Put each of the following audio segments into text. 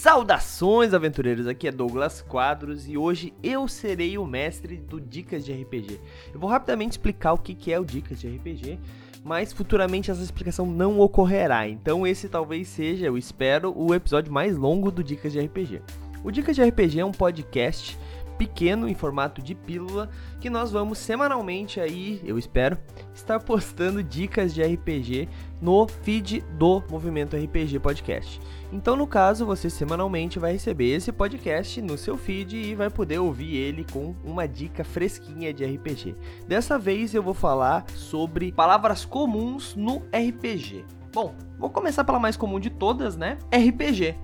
Saudações, aventureiros! Aqui é Douglas Quadros e hoje eu serei o mestre do Dicas de RPG. Eu vou rapidamente explicar o que é o Dicas de RPG, mas futuramente essa explicação não ocorrerá. Então esse talvez seja, eu espero, o episódio mais longo do Dicas de RPG. O Dicas de RPG é um podcast pequeno em formato de pílula que nós vamos semanalmente aí, eu espero, estar postando dicas de RPG no feed do Movimento RPG Podcast. Então, no caso, você semanalmente vai receber esse podcast no seu feed e vai poder ouvir ele com uma dica fresquinha de RPG. Dessa vez eu vou falar sobre palavras comuns no RPG. Bom, vou começar pela mais comum de todas, né? RPG.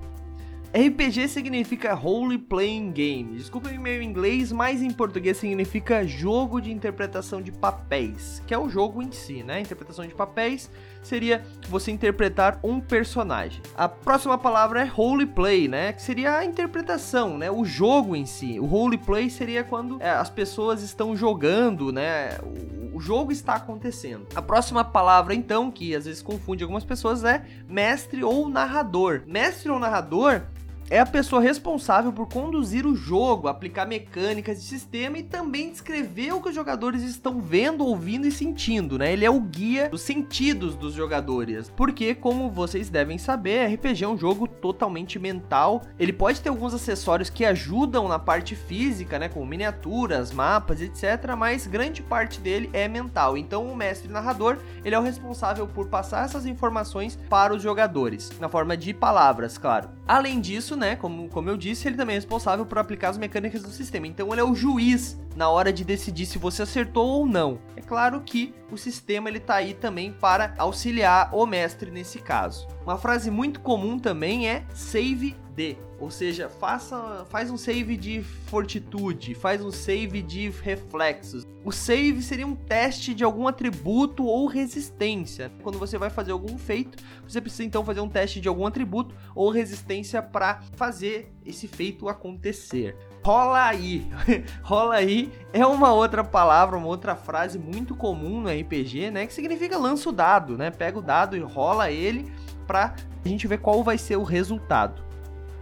RPG significa Role Playing Game. Desculpem meu inglês, mas em português significa jogo de interpretação de papéis, que é o jogo em si, né? Interpretação de papéis seria você interpretar um personagem. A próxima palavra é roleplay, né? Que seria a interpretação, né? O jogo em si. O roleplay seria quando é, as pessoas estão jogando, né? O, o jogo está acontecendo. A próxima palavra, então, que às vezes confunde algumas pessoas, é mestre ou narrador. Mestre ou narrador é a pessoa responsável por conduzir o jogo, aplicar mecânicas de sistema e também descrever o que os jogadores estão vendo, ouvindo e sentindo, né? Ele é o guia dos sentidos dos jogadores. Porque, como vocês devem saber, RPG é um jogo totalmente mental. Ele pode ter alguns acessórios que ajudam na parte física, né? Como miniaturas, mapas, etc. Mas grande parte dele é mental. Então, o mestre narrador, ele é o responsável por passar essas informações para os jogadores, na forma de palavras, claro. Além disso, isso, né, como, como eu disse, ele também é responsável por aplicar as mecânicas do sistema. Então ele é o juiz na hora de decidir se você acertou ou não. É claro que o sistema ele tá aí também para auxiliar o mestre nesse caso. Uma frase muito comum também é save de, ou seja, faça, faz um save de fortitude, faz um save de reflexos. O save seria um teste de algum atributo ou resistência. Quando você vai fazer algum feito, você precisa então fazer um teste de algum atributo ou resistência para fazer esse feito acontecer. Rola aí. Rola aí é uma outra palavra, uma outra frase muito comum no RPG, né, que significa lança o dado, né? Pega o dado e rola ele para a gente ver qual vai ser o resultado.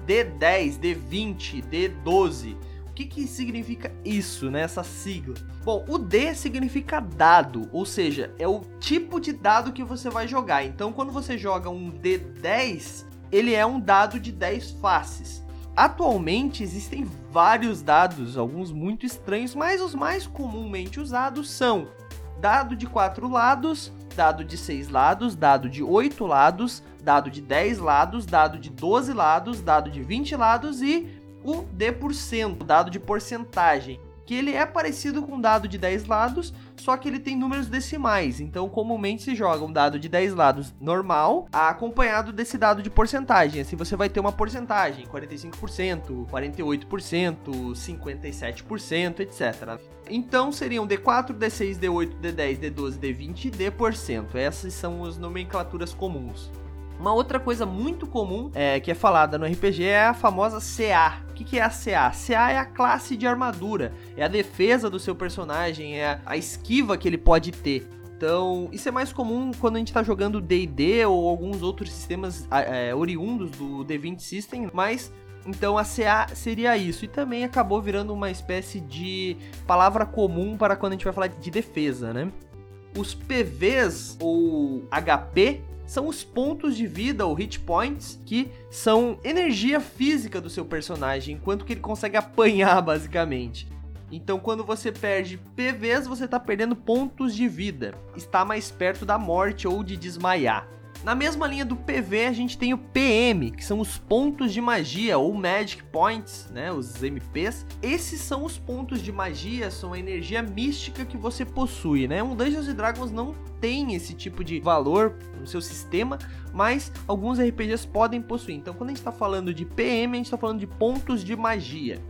D10, D20, D12. O que, que significa isso, né? Essa sigla? Bom, o D significa dado, ou seja, é o tipo de dado que você vai jogar. Então, quando você joga um D10, ele é um dado de 10 faces. Atualmente existem vários dados, alguns muito estranhos, mas os mais comumente usados são dado de 4 lados, dado de 6 lados, dado de 8 lados, dado de 10 lados, dado de 12 lados, dado de 20 lados e o D%, dado de porcentagem que ele é parecido com um dado de 10 lados, só que ele tem números decimais. Então, comumente se joga um dado de 10 lados normal, acompanhado desse dado de porcentagem. Assim você vai ter uma porcentagem: 45%, 48%, 57%, etc. Então seriam D4, D6, D8, D10, D12, D20 e D%. Essas são as nomenclaturas comuns. Uma outra coisa muito comum é, que é falada no RPG é a famosa CA. O que, que é a CA? CA é a classe de armadura, é a defesa do seu personagem, é a esquiva que ele pode ter. Então, isso é mais comum quando a gente está jogando D&D ou alguns outros sistemas é, oriundos do D20 System, mas então a CA seria isso. E também acabou virando uma espécie de palavra comum para quando a gente vai falar de defesa, né? Os PVs ou HP são os pontos de vida ou hit points que são energia física do seu personagem, enquanto que ele consegue apanhar basicamente. Então, quando você perde PVs, você está perdendo pontos de vida, está mais perto da morte ou de desmaiar. Na mesma linha do PV, a gente tem o PM, que são os pontos de magia ou Magic Points, né, os MPs. Esses são os pontos de magia, são a energia mística que você possui, né? Um Dungeons Dragons não tem esse tipo de valor no seu sistema, mas alguns RPGs podem possuir. Então, quando a gente está falando de PM, a gente está falando de pontos de magia.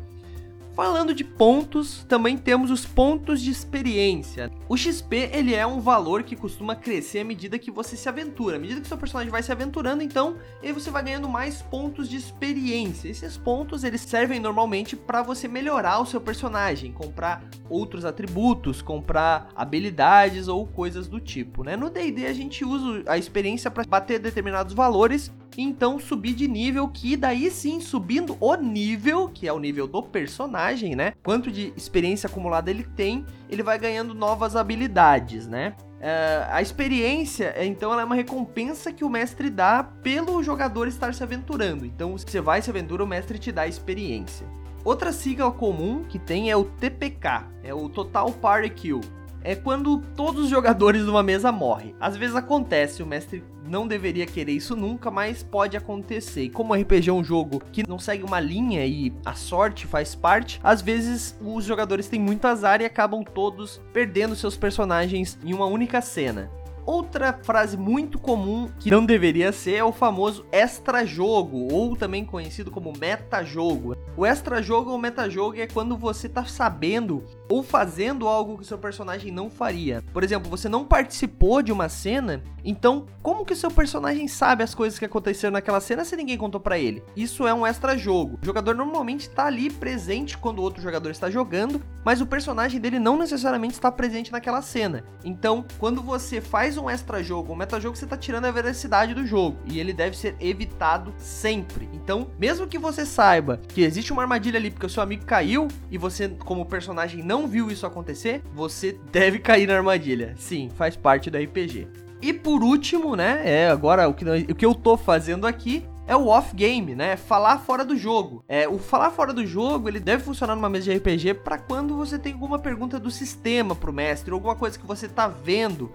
Falando de pontos, também temos os pontos de experiência. O XP ele é um valor que costuma crescer à medida que você se aventura. À medida que seu personagem vai se aventurando, então, ele você vai ganhando mais pontos de experiência. Esses pontos eles servem normalmente para você melhorar o seu personagem, comprar outros atributos, comprar habilidades ou coisas do tipo, né? No D&D a gente usa a experiência para bater determinados valores então subir de nível, que daí sim, subindo o nível, que é o nível do personagem, né? Quanto de experiência acumulada ele tem, ele vai ganhando novas habilidades, né? Uh, a experiência, então, ela é uma recompensa que o mestre dá pelo jogador estar se aventurando. Então, se você vai se aventura, o mestre te dá a experiência. Outra sigla comum que tem é o TPK, é o Total Party Kill é quando todos os jogadores de uma mesa morrem. Às vezes acontece, o mestre não deveria querer isso nunca, mas pode acontecer. E como o RPG é um jogo que não segue uma linha e a sorte faz parte, às vezes os jogadores têm muito azar e acabam todos perdendo seus personagens em uma única cena. Outra frase muito comum que não deveria ser é o famoso extra-jogo, ou também conhecido como meta-jogo. O extra-jogo ou meta-jogo é quando você tá sabendo ou fazendo algo que seu personagem não faria. Por exemplo, você não participou de uma cena, então como que seu personagem sabe as coisas que aconteceram naquela cena se ninguém contou para ele? Isso é um extra-jogo. O jogador normalmente tá ali presente quando o outro jogador está jogando, mas o personagem dele não necessariamente está presente naquela cena. Então, quando você faz faz um extra jogo, um metajogo, você tá tirando a veracidade do jogo. E ele deve ser evitado sempre. Então, mesmo que você saiba que existe uma armadilha ali porque o seu amigo caiu e você, como personagem, não viu isso acontecer, você deve cair na armadilha. Sim, faz parte do RPG. E por último, né, é agora o que, o que eu tô fazendo aqui é o off-game, né? Falar fora do jogo. É, o falar fora do jogo, ele deve funcionar numa mesa de RPG para quando você tem alguma pergunta do sistema pro mestre, alguma coisa que você tá vendo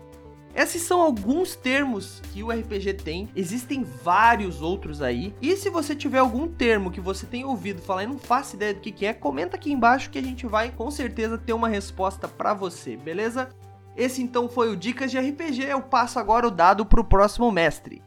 esses são alguns termos que o RPG tem, existem vários outros aí. E se você tiver algum termo que você tem ouvido falar e não faça ideia do que, que é, comenta aqui embaixo que a gente vai com certeza ter uma resposta para você, beleza? Esse então foi o Dicas de RPG. Eu passo agora o dado pro próximo mestre.